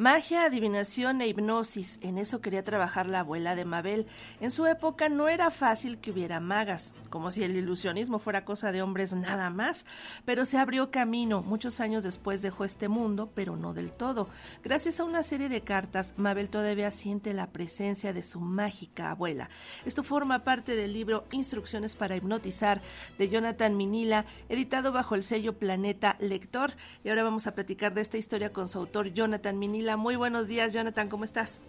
Magia, adivinación e hipnosis, en eso quería trabajar la abuela de Mabel. En su época no era fácil que hubiera magas, como si el ilusionismo fuera cosa de hombres nada más, pero se abrió camino. Muchos años después dejó este mundo, pero no del todo. Gracias a una serie de cartas, Mabel todavía siente la presencia de su mágica abuela. Esto forma parte del libro Instrucciones para hipnotizar de Jonathan Minila, editado bajo el sello Planeta Lector. Y ahora vamos a platicar de esta historia con su autor Jonathan Minila muy buenos días, Jonathan, ¿cómo estás?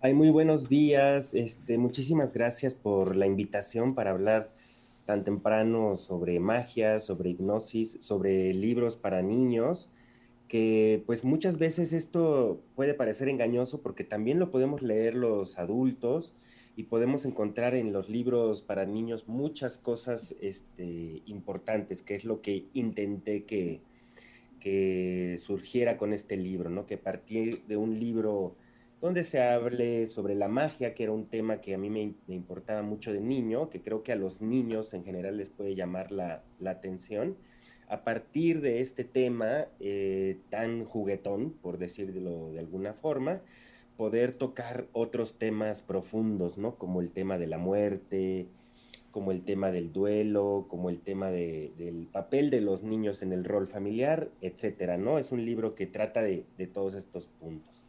Ay, muy buenos días. Este, muchísimas gracias por la invitación para hablar tan temprano sobre magia, sobre hipnosis, sobre libros para niños, que pues muchas veces esto puede parecer engañoso porque también lo podemos leer los adultos y podemos encontrar en los libros para niños muchas cosas este, importantes, que es lo que intenté que, que surgiera con este libro, ¿no? Que partir de un libro donde se hable sobre la magia, que era un tema que a mí me, importaba mucho de niño, que creo que a los niños en general les puede llamar la, atención. A partir de este tema eh, tan juguetón, por decirlo de alguna forma, poder tocar otros temas profundos, ¿no? Como el tema de la muerte, como el tema del duelo, como el tema del papel de los niños en el rol familiar, etcétera, ¿no? Es un libro que trata de todos estos puntos.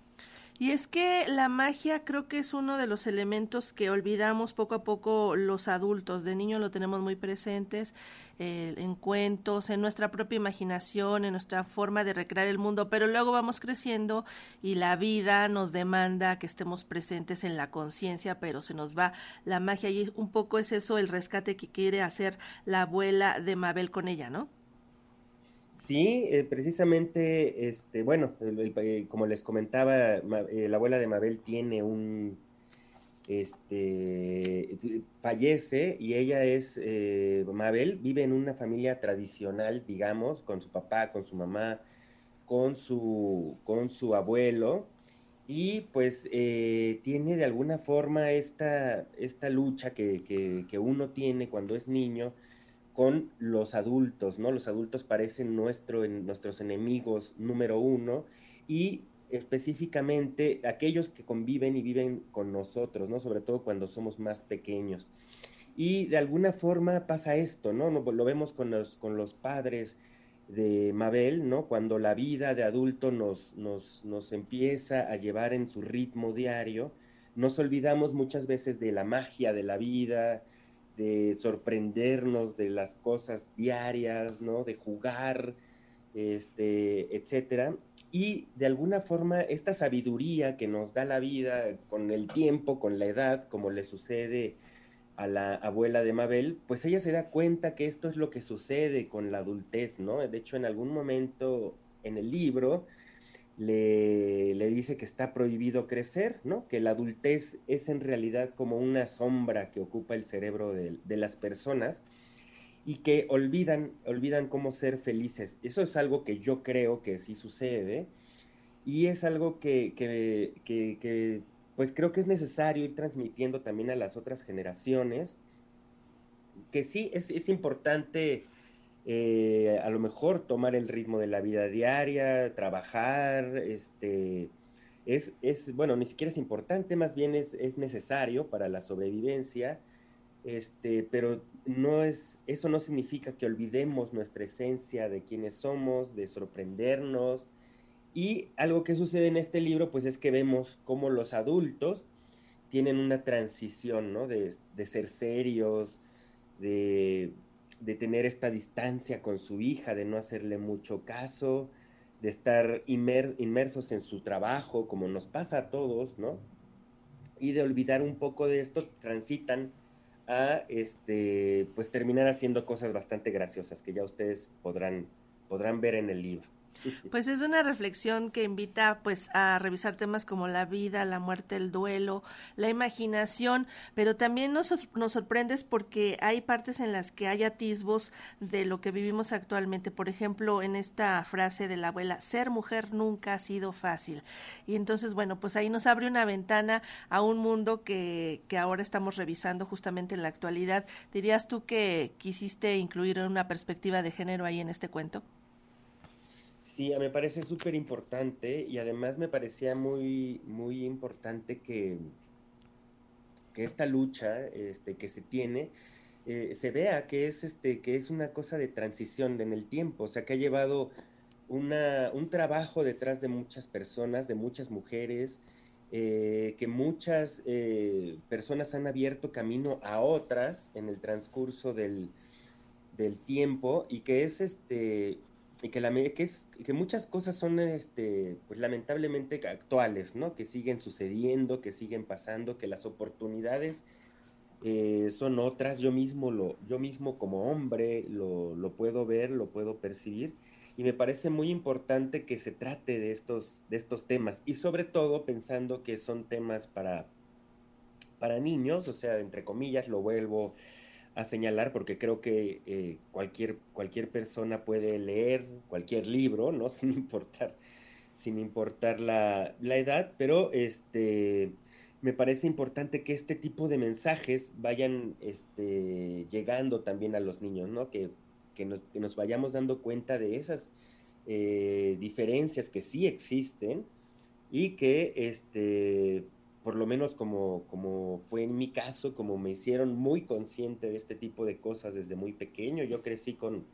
Y es que la magia creo que es uno de los elementos que olvidamos poco a poco los adultos. De niño lo tenemos muy presentes eh, en cuentos, en nuestra propia imaginación, en nuestra forma de recrear el mundo, pero luego vamos creciendo y la vida nos demanda que estemos presentes en la conciencia, pero se nos va la magia y un poco es eso el rescate que quiere hacer la abuela de Mabel con ella, ¿no? Sí, eh, precisamente, este, bueno, eh, como les comentaba, eh, la abuela de Mabel tiene un, este, fallece y ella es, Mabel vive en una familia tradicional, digamos, con su papá, con su mamá, con su, con su abuelo, y pues tiene de alguna forma esta, esta lucha que, que, que uno tiene cuando es niño, con los adultos, ¿no? Los adultos parecen nuestro, nuestros enemigos número uno y específicamente aquellos que conviven y viven con nosotros, ¿no? Sobre todo cuando somos más pequeños. Y de alguna forma pasa esto, ¿no? Lo vemos con los, con los padres de Mabel, ¿no? Cuando la vida de adulto nos, nos, nos empieza a llevar en su ritmo diario, nos olvidamos muchas veces de la magia de la vida, de sorprendernos de las cosas diarias, ¿no? De jugar, este, etcétera. Y de alguna forma esta sabiduría que nos da la vida con el tiempo, con la edad, como le sucede a la abuela de Mabel, pues ella se da cuenta que esto es lo que sucede con la adultez, ¿no? De hecho, en algún momento en el libro, le, dice que está prohibido crecer, ¿no? Que la adultez es en realidad como una sombra que ocupa el cerebro de, las personas y que olvidan, olvidan cómo ser felices. Eso es algo que yo creo que sí sucede y es algo que, que, pues creo que es necesario ir transmitiendo también a las otras generaciones, que sí es, es importante eh, a lo mejor tomar el ritmo de la vida diaria, trabajar, este, es, es, bueno, ni siquiera es importante, más bien es, es necesario para la sobrevivencia, este, pero no es, eso no significa que olvidemos nuestra esencia de quiénes somos, de sorprendernos. Y algo que sucede en este libro, pues es que vemos cómo los adultos tienen una transición, ¿no? De, de ser serios, de de tener esta distancia con su hija, de no hacerle mucho caso, de estar inmersos en su trabajo, como nos pasa a todos, ¿no? Y de olvidar un poco de esto, transitan a, este, pues terminar haciendo cosas bastante graciosas que ya ustedes podrán, podrán ver en el libro. Pues es una reflexión que invita pues a revisar temas como la vida, la muerte, el duelo, la imaginación, pero también nos, nos sorprendes porque hay partes en las que hay atisbos de lo que vivimos actualmente. Por ejemplo, en esta frase de la abuela, ser mujer nunca ha sido fácil. Y entonces, bueno, pues ahí nos abre una ventana a un mundo que, que ahora estamos revisando justamente en la actualidad. ¿Dirías tú que quisiste incluir una perspectiva de género ahí en este cuento? Sí, me parece súper importante y además me parecía muy, muy importante que, que esta lucha este, que se tiene eh, se vea que es, este, que es una cosa de transición en el tiempo, o sea, que ha llevado una, un trabajo detrás de muchas personas, de muchas mujeres, eh, que muchas eh, personas han abierto camino a otras en el transcurso del, del tiempo y que es este y que, la, que, es, que muchas cosas son este, pues lamentablemente actuales, ¿no? Que siguen sucediendo, que siguen pasando, que las oportunidades eh, son otras. Yo mismo, lo, yo mismo como hombre lo, lo, puedo ver, lo puedo percibir. Y me parece muy importante que se trate de estos, de estos temas. Y sobre todo pensando que son temas para, para niños, o sea, entre comillas, lo vuelvo a señalar porque creo que eh, cualquier, cualquier persona puede leer cualquier libro, ¿no? Sin importar, sin importar la, la, edad, pero este, me parece importante que este tipo de mensajes vayan este, llegando también a los niños, ¿no? Que, que, nos, que nos, vayamos dando cuenta de esas eh, diferencias que sí existen y que este, por lo menos como, como fue en mi caso, como me hicieron muy consciente de este tipo de cosas desde muy pequeño. Yo crecí con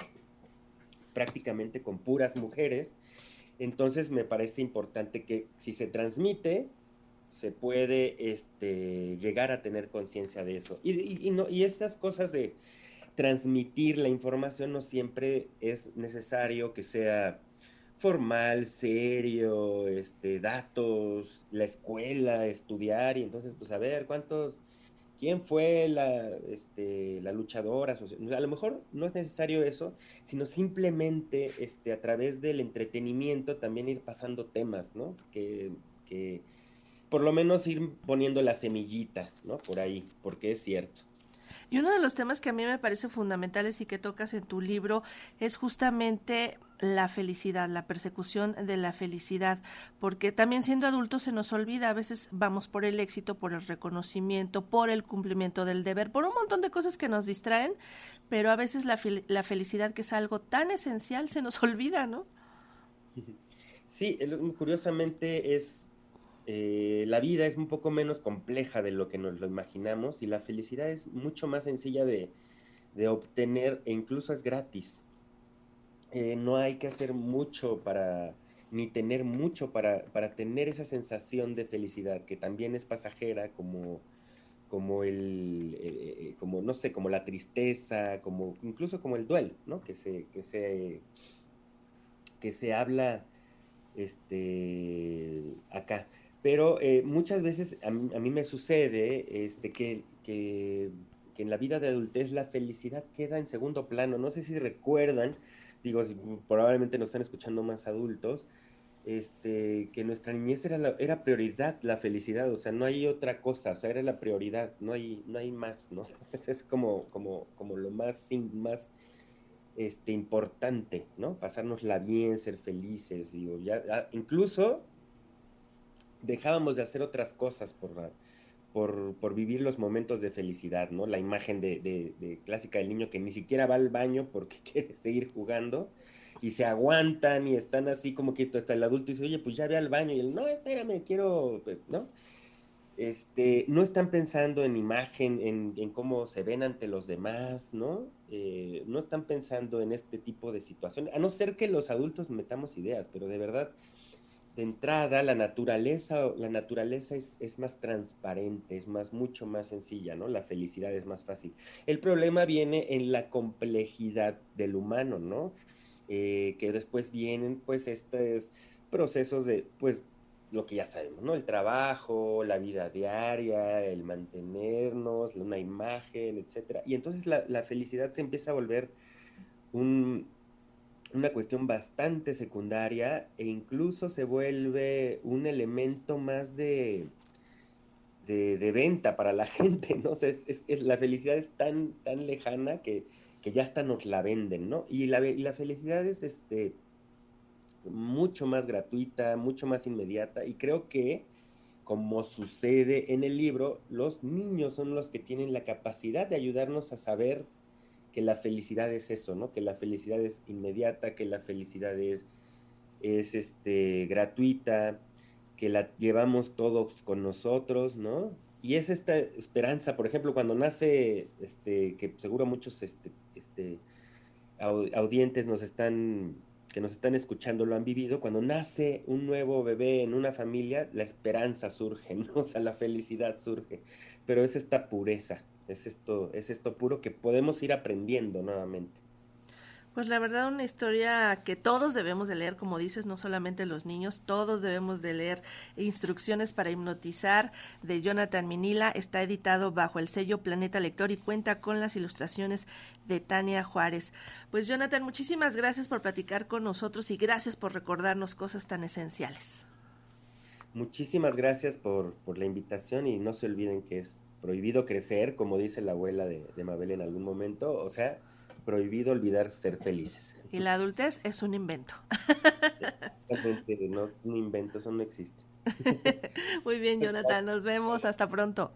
prácticamente con puras mujeres, entonces me parece importante que si se transmite, se puede este, llegar a tener conciencia de eso. Y, no, y estas cosas de transmitir la información no siempre es necesario que sea formal, serio, este, datos, la escuela, estudiar, y entonces, pues a ver, ¿cuántos, quién fue la, este, la luchadora? A lo mejor no es necesario eso, sino simplemente este, a través del entretenimiento también ir pasando temas, ¿no? Que, que por lo menos ir poniendo la semillita, ¿no? Por ahí, porque es cierto. Y uno de los temas que a mí me parece fundamentales y que tocas en tu libro es justamente la felicidad, la persecución de la felicidad, porque también siendo adultos se nos olvida, a veces vamos por el éxito, por el reconocimiento, por el cumplimiento del deber, por un montón de cosas que nos distraen, pero a veces la, la felicidad, que es algo tan esencial, se nos olvida, ¿no? Sí, curiosamente es eh, la vida es un poco menos compleja de lo que nos lo imaginamos y la felicidad es mucho más sencilla de, obtener e incluso es gratis. Eh, no hay que hacer mucho para, ni tener mucho para, tener esa sensación de felicidad, que también es pasajera, como, como el, eh, como, no sé, como la tristeza, como, incluso como el duelo, ¿no? Que se, que se, que se habla este, acá. Pero eh, muchas veces a mí, me sucede este, que, que, en la vida de adultez la felicidad queda en segundo plano. No sé si recuerdan, digo, probablemente nos están escuchando más adultos, este, que nuestra niñez era, la, era prioridad la felicidad, o sea, no hay otra cosa, o sea, era la prioridad, no hay, no hay más, ¿no? Es como, como, como lo más, más este, importante, ¿no? Pasárnosla bien, ser felices, digo, ya, incluso dejábamos de hacer otras cosas por, por, por, vivir los momentos de felicidad, ¿no? La imagen de, de, clásica del niño que ni siquiera va al baño porque quiere seguir jugando y se aguantan y están así como que hasta el adulto dice, oye, pues ya ve al baño y él, no, espérame, quiero, ¿no? Este, no están pensando en imagen, en, en cómo se ven ante los demás, ¿no? Eh, no están pensando en este tipo de situaciones, a no ser que los adultos metamos ideas, pero de verdad, de entrada la naturaleza, la naturaleza es, más transparente, es más, mucho más sencilla, ¿no? La felicidad es más fácil. El problema viene en la complejidad del humano, ¿no? Eh, que después vienen, pues, estos procesos de, pues, lo que ya sabemos, ¿no? El trabajo, la vida diaria, el mantenernos, una imagen, etcétera. Y entonces la felicidad se empieza a volver un, una cuestión bastante secundaria e incluso se vuelve un elemento más de, de, venta para la gente, ¿no? Sea, es, la felicidad es tan, tan lejana que, que, ya hasta nos la venden, ¿no? Y la, y la felicidad es este, mucho más gratuita, mucho más inmediata y creo que como sucede en el libro, los niños son los que tienen la capacidad de ayudarnos a saber que la felicidad es eso, ¿no? Que la felicidad es inmediata, que la felicidad es es este, gratuita, que la llevamos todos con nosotros, ¿no? Y es esta esperanza, por ejemplo, cuando nace, este, que seguro muchos este, este, audientes nos están, que nos están escuchando lo han vivido, cuando nace un nuevo bebé en una familia, la esperanza surge, ¿no? O sea, la felicidad surge, pero es esta pureza, es esto, es esto puro que podemos ir aprendiendo nuevamente. Pues la verdad una historia que todos debemos de leer, como dices, no solamente los niños, todos debemos de leer Instrucciones para hipnotizar de Jonathan Minila. Está editado bajo el sello Planeta Lector y cuenta con las ilustraciones de Tania Juárez. Pues Jonathan, muchísimas gracias por platicar con nosotros y gracias por recordarnos cosas tan esenciales. Muchísimas gracias por, por la invitación y no se olviden que es prohibido crecer, como dice la abuela de, de Mabel en algún momento, o sea, prohibido olvidar ser felices. Y la adultez es un invento. no, un invento, eso no existe. Muy bien, Jonathan, nos vemos, hasta pronto.